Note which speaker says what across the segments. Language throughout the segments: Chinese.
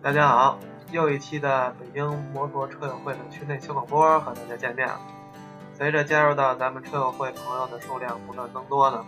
Speaker 1: 大家好，又一期的北京摩托车友会的区内小广播和大家见面了。随着加入到咱们车友会朋友的数量不断增多呢，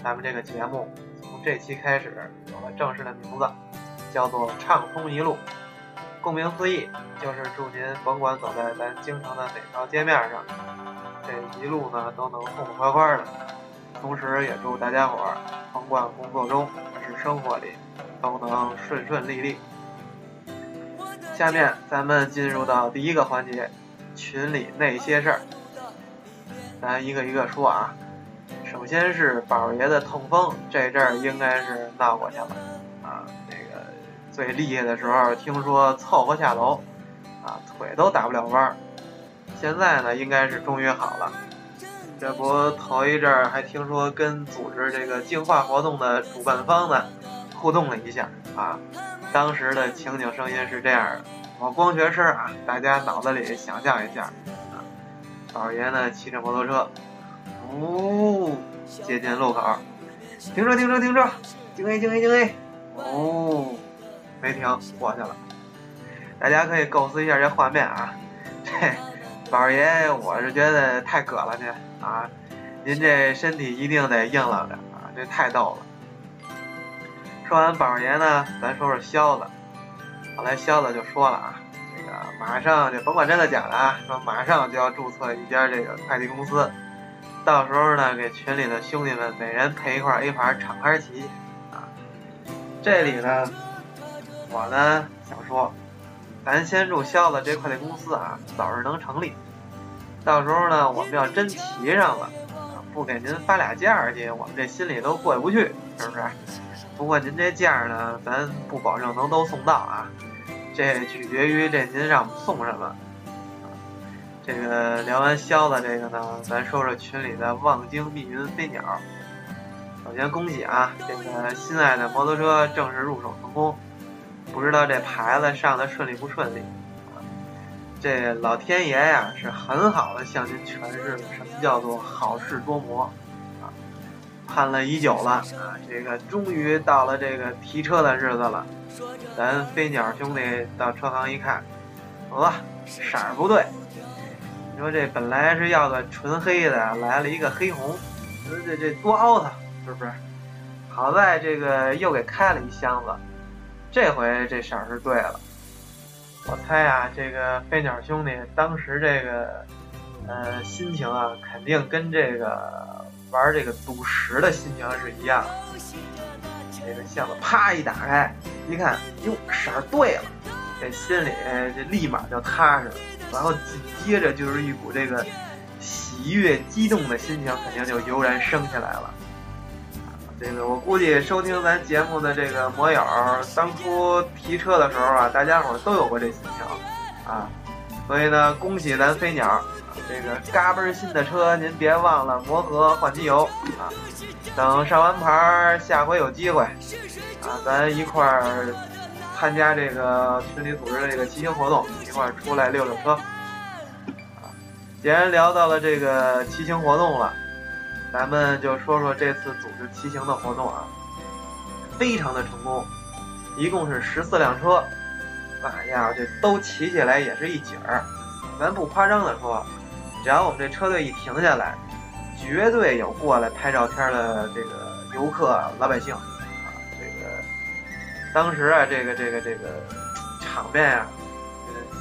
Speaker 1: 咱们这个节目从这期开始有了正式的名字，叫做“畅通一路”。顾名思义，就是祝您甭管走在咱京城的哪条街面上，这一路呢都能痛痛快快的。同时，也祝大家伙儿甭管工作中还是生活里，都能顺顺利利。下面咱们进入到第一个环节，群里那些事儿，咱一个一个说啊。首先是宝爷的痛风，这阵儿应该是闹过去了啊。那个最厉害的时候，听说凑合下楼，啊，腿都打不了弯儿。现在呢，应该是终于好了。这不头一阵儿还听说跟组织这个净化活动的主办方呢互动了一下啊。当时的情景声音是这样的，我光学声啊，大家脑子里想象一下啊，宝爷呢骑着摩托车，呜，接近路口，停车停车停车，静 A 静 A 静 A，哦，没停，过去了。大家可以构思一下这画面啊，这宝爷我是觉得太葛了您啊，您这身体一定得硬朗着啊，这太逗了。说完宝爷呢，咱说说肖子。后来肖子就说了啊，这个马上就甭管真的假的啊，说马上就要注册一家这个快递公司，到时候呢给群里的兄弟们每人配一块 A 牌敞开骑啊。这里呢，我呢想说，咱先祝肖子这快递公司啊早日能成立。到时候呢，我们要真骑上了，不给您发俩价去，我们这心里都过意不去，是不是？不过您这价呢，咱不保证能都送到啊，这取决于这您让我们送什么。这个聊完肖子这个呢，咱说说群里的望京密云飞鸟。首先恭喜啊，这个心爱的摩托车正式入手成功，不知道这牌子上的顺利不顺利啊？这老天爷呀，是很好的向您诠释了什么叫做好事多磨。盼了已久了啊！这个终于到了这个提车的日子了。咱飞鸟兄弟到车行一看，哇，色儿不对。你说这本来是要个纯黑的，来了一个黑红，你说这这多凹他，是不是？好在这个又给开了一箱子，这回这色儿是对了。我猜啊，这个飞鸟兄弟当时这个呃心情啊，肯定跟这个。玩这个赌石的心情是一样的，这个箱子啪一打开，一看，哟，色儿对了，这心里这立马就踏实了。然后紧接着就是一股这个喜悦、激动的心情，肯定就油然升起来了。这个我估计收听咱节目的这个摩友，当初提车的时候啊，大家伙都有过这心情啊。所以呢，恭喜咱飞鸟。这个嘎嘣新的车，您别忘了磨合换机油啊！等上完牌，下回有机会啊，咱一块儿参加这个群里组织的这个骑行活动，一块儿出来溜溜车啊！既然聊到了这个骑行活动了，咱们就说说这次组织骑行的活动啊，非常的成功，一共是十四辆车，哎呀，这都骑起来也是一景儿，咱不夸张的说。只要我们这车队一停下来，绝对有过来拍照片的这个游客老百姓啊！这个当时啊，这个这个这个场面啊，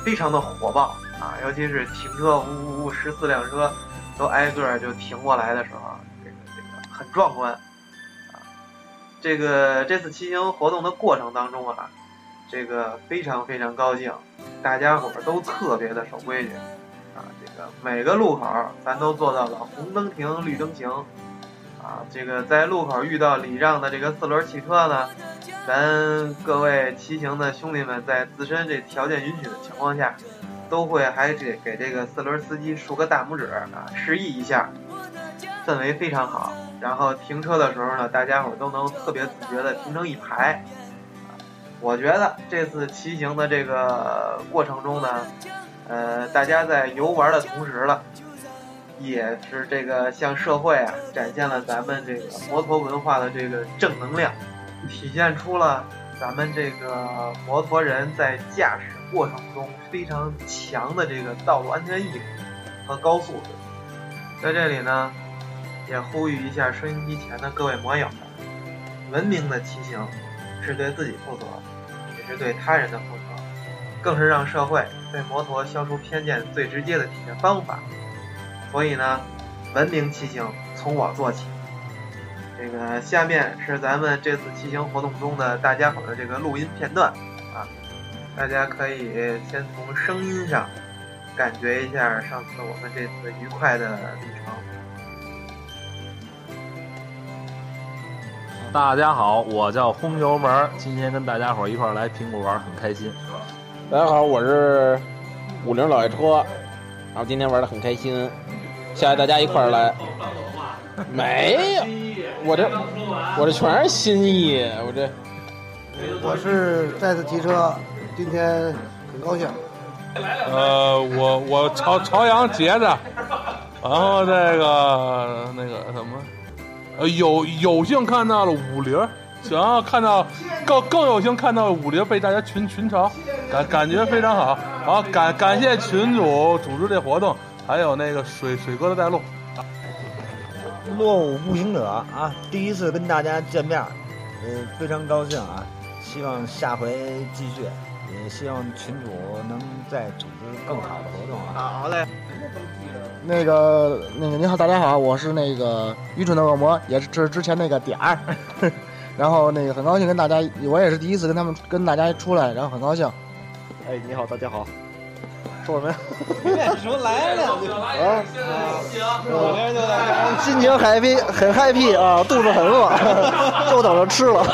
Speaker 1: 非常的火爆啊！尤其是停车，呜呜呜，十四辆车都挨个就停过来的时候，这个这个很壮观啊！这个这次骑行活动的过程当中啊，这个非常非常高兴，大家伙都特别的守规矩。啊，这个每个路口咱都做到了红灯停，绿灯行。啊，这个在路口遇到礼让的这个四轮汽车呢，咱各位骑行的兄弟们在自身这条件允许的情况下，都会还给给这个四轮司机竖个大拇指啊，示意一下，氛围非常好。然后停车的时候呢，大家伙都能特别自觉的停成一排。我觉得这次骑行的这个过程中呢。呃，大家在游玩的同时了，也是这个向社会啊展现了咱们这个摩托文化的这个正能量，体现出了咱们这个摩托人在驾驶过程中非常强的这个道路安全意识和高素质。在这里呢，也呼吁一下收音机前的各位摩友们：文明的骑行是对自己负责，也是对他人的负责，更是让社会对摩托消除偏见最直接的体现方法。所以呢，文明骑行从我做起。这个下面是咱们这次骑行活动中的大家伙的这个录音片段啊，大家可以先从声音上感觉一下上次我们这次愉快的旅程。
Speaker 2: 大家好，我叫轰油门，今天跟大家伙一块来平谷玩，很开心。
Speaker 3: 大家好，我是五菱老爷车，然后今天玩的很开心，下来大家一块来。没有，我这我这全是心意，我这
Speaker 4: 我是再次提车，今天很高兴。
Speaker 5: 呃，我我朝朝阳接着，然后这个那个什么，呃有有幸看到了五菱，然后看到更更有幸看到五菱被大家群群嘲，感感觉非常好。然后感感谢群主组织这活动，还有那个水水哥的带路。
Speaker 6: 落伍步行者啊，第一次跟大家见面，嗯，非常高兴啊！希望下回继续，也希望群主能再组织更好的活动
Speaker 1: 啊！好嘞。
Speaker 4: 那个那个，你好，大家好，我是那个愚蠢的恶魔，也是之之前那个点儿。然后那个很高兴跟大家，我也是第一次跟他们跟大家出来，然后很高兴。
Speaker 6: 哎，你好，大家好。
Speaker 4: 说什么呀？
Speaker 3: 什么来两句啊？
Speaker 4: 我这就在心情 happy，很 happy 啊，肚子很饿，就等着吃了。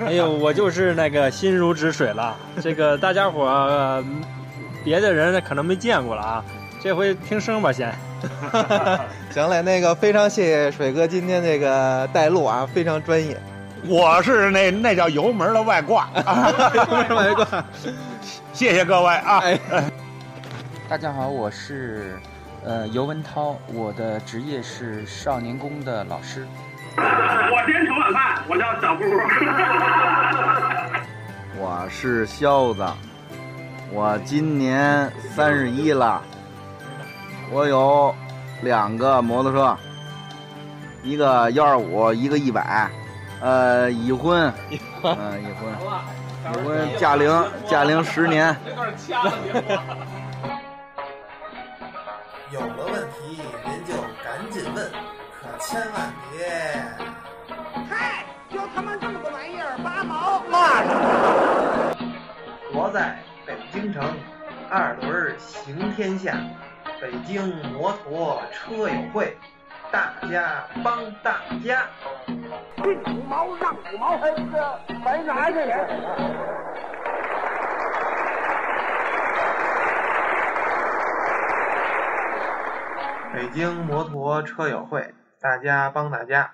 Speaker 7: 哎呦，我就是那个心如止水了。这个大家伙别的人可能没见过了啊，这回听声吧先。
Speaker 8: 行嘞，那个非常谢谢水哥今天这个带路啊，非常专业。
Speaker 9: 我是那那叫油门的外挂，油门
Speaker 8: 外挂。
Speaker 9: 谢谢各位啊！
Speaker 10: 大家好，我是呃尤文涛，我的职业是少年宫的老师。
Speaker 11: 我今天盛晚饭，我叫小布。
Speaker 12: 我是肖子，我今年三十一了，我有两个摩托车，一个幺二五，一个一百，呃，已婚，嗯，已婚。已婚驾龄驾龄十年。
Speaker 13: 有了问题您就赶紧问，可千万别。
Speaker 14: 嗨，就他妈这么个玩意儿，八毛骂
Speaker 1: 他。活在北京城，二轮行天下，北京摩托车友会，大家帮大家。
Speaker 14: 进五毛让五毛，哎，这白拿去了。
Speaker 1: 北京摩托车友会，大家帮大家。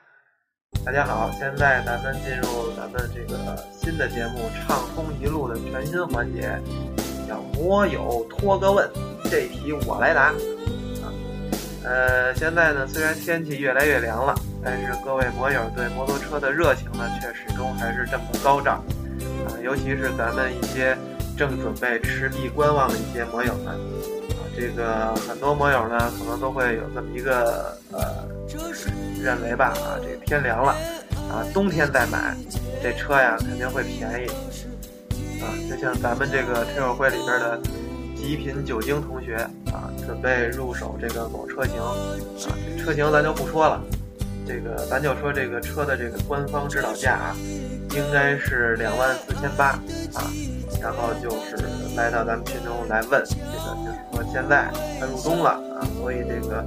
Speaker 1: 大家好，现在咱们进入咱们这个新的节目《畅通一路》的全新环节，叫“摩友托个问”，这一题我来答。啊，呃，现在呢，虽然天气越来越凉了。但是各位摩友对摩托车的热情呢，却始终还是这么高涨，啊，尤其是咱们一些正准备持币观望的一些摩友们，啊，这个很多摩友呢，可能都会有这么一个呃认为吧，啊，这天凉了，啊，冬天再买这车呀，肯定会便宜，啊，就像咱们这个车友会里边的极品酒精同学啊，准备入手这个某车型，啊，这车型咱就不说了。这个咱就说这个车的这个官方指导价啊，应该是两万四千八啊，然后就是来到咱们群中来问这个，就是说现在快入冬了啊，所以这个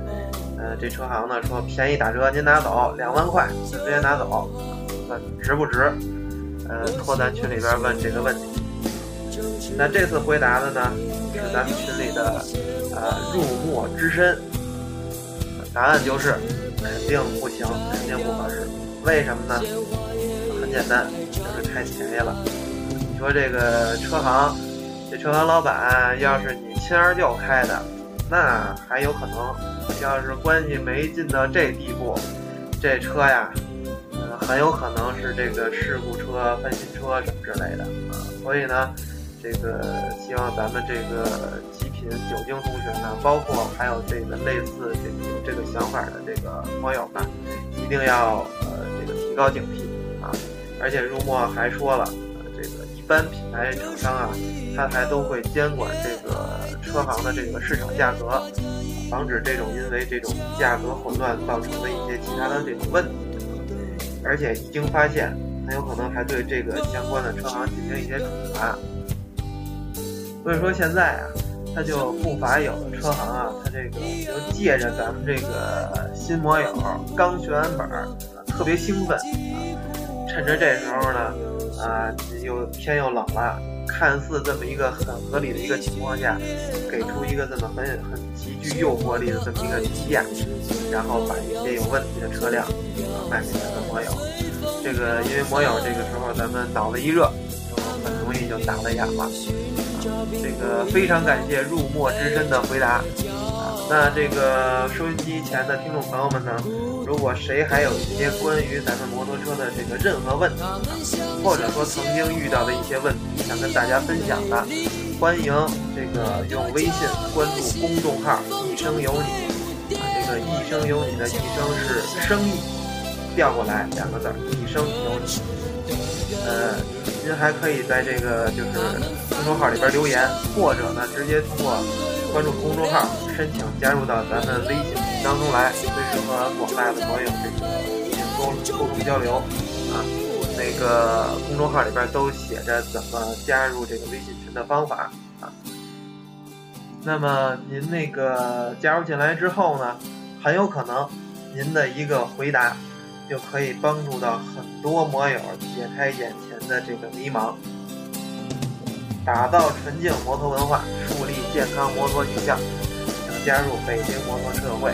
Speaker 1: 呃这车行呢说便宜打折您拿走两万块直接拿走，问值不值？呃，托咱群里边问这个问题。那这次回答的呢是咱们群里的呃入墨之深，答案就是。肯定不行，肯定不合适。为什么呢？很简单，就是太便宜了。你说这个车行，这车行老板要是你亲二舅开的，那还有可能；要是关系没近到这地步，这车呀，很有可能是这个事故车、翻新车什么之类的啊。所以呢，这个希望咱们这个极品酒精同学呢，包括还有这个类似这个有这个想法的这个网友们，一定要呃这个提高警惕啊！而且入墨还说了，这个一般品牌厂商啊，他还都会监管这个车行的这个市场价格，防止这种因为这种价格混乱造成的一些其他的这种问题。而且一经发现，很有可能还对这个相关的车行进行一些处罚。所以说现在啊，他就不乏有的车行啊，他这个就借着咱们这个新摩友刚学完本儿，特别兴奋，趁着这时候呢，啊，又天又冷了，看似这么一个很合理的一个情况下，给出一个这么很很极具诱惑力的这么一个提价，然后把一些有问题的车辆卖给咱们摩友。这个因为摩友这个时候咱们脑子一热，就很容易就打了眼了。这个非常感谢入墨之深的回答啊！那这个收音机前的听众朋友们呢，如果谁还有一些关于咱们摩托车的这个任何问题啊，或者说曾经遇到的一些问题想跟大家分享的，欢迎这个用微信关注公众号“一生有你”啊，这个“一生有你”的“一生”是生意调过来两个字，“一生有你”。呃，您还可以在这个就是公众号里边留言，或者呢直接通过关注公众号申请加入到咱们微信群当中来，随时和广大的网友这个进行沟沟通交流啊。那个公众号里边都写着怎么加入这个微信群的方法啊。那么您那个加入进来之后呢，很有可能您的一个回答。就可以帮助到很多摩友解开眼前的这个迷茫，打造纯净摩托文化，树立健康摩托形象。想加入北京摩托车会。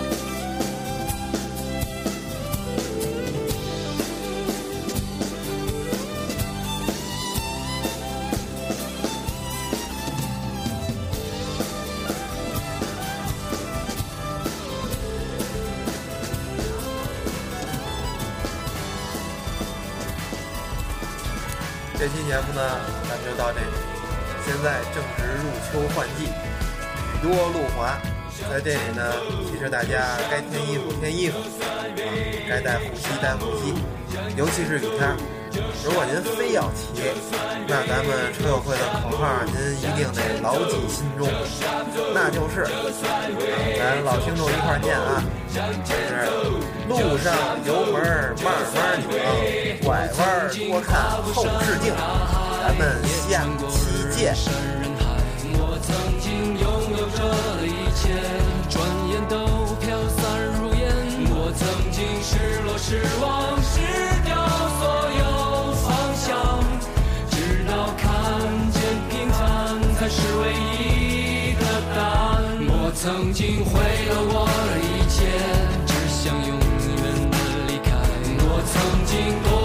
Speaker 1: 这期节目呢，咱们就到这里。现在正值入秋换季，雨多路滑，在这里呢，提示大家该添衣服添衣服，啊，该带护膝带护膝，尤其是雨天。如果您非要骑，那咱们车友会的口号您一定得牢记心中，那就是咱老听众一块儿念啊，就是路上油门慢慢拧，拐弯多看后视镜。咱们下期见。
Speaker 15: 我曾经拥有这一切，转眼都飘散如烟。我曾经失落、失望、失掉所有方向，直到看见平凡才是唯一的答案。我曾经毁了我的一切，只想永远的离开。我曾经堕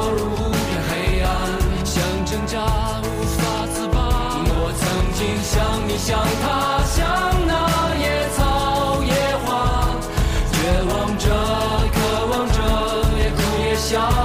Speaker 15: 想，他，像那野草野花，绝望着，渴望着，也哭也笑。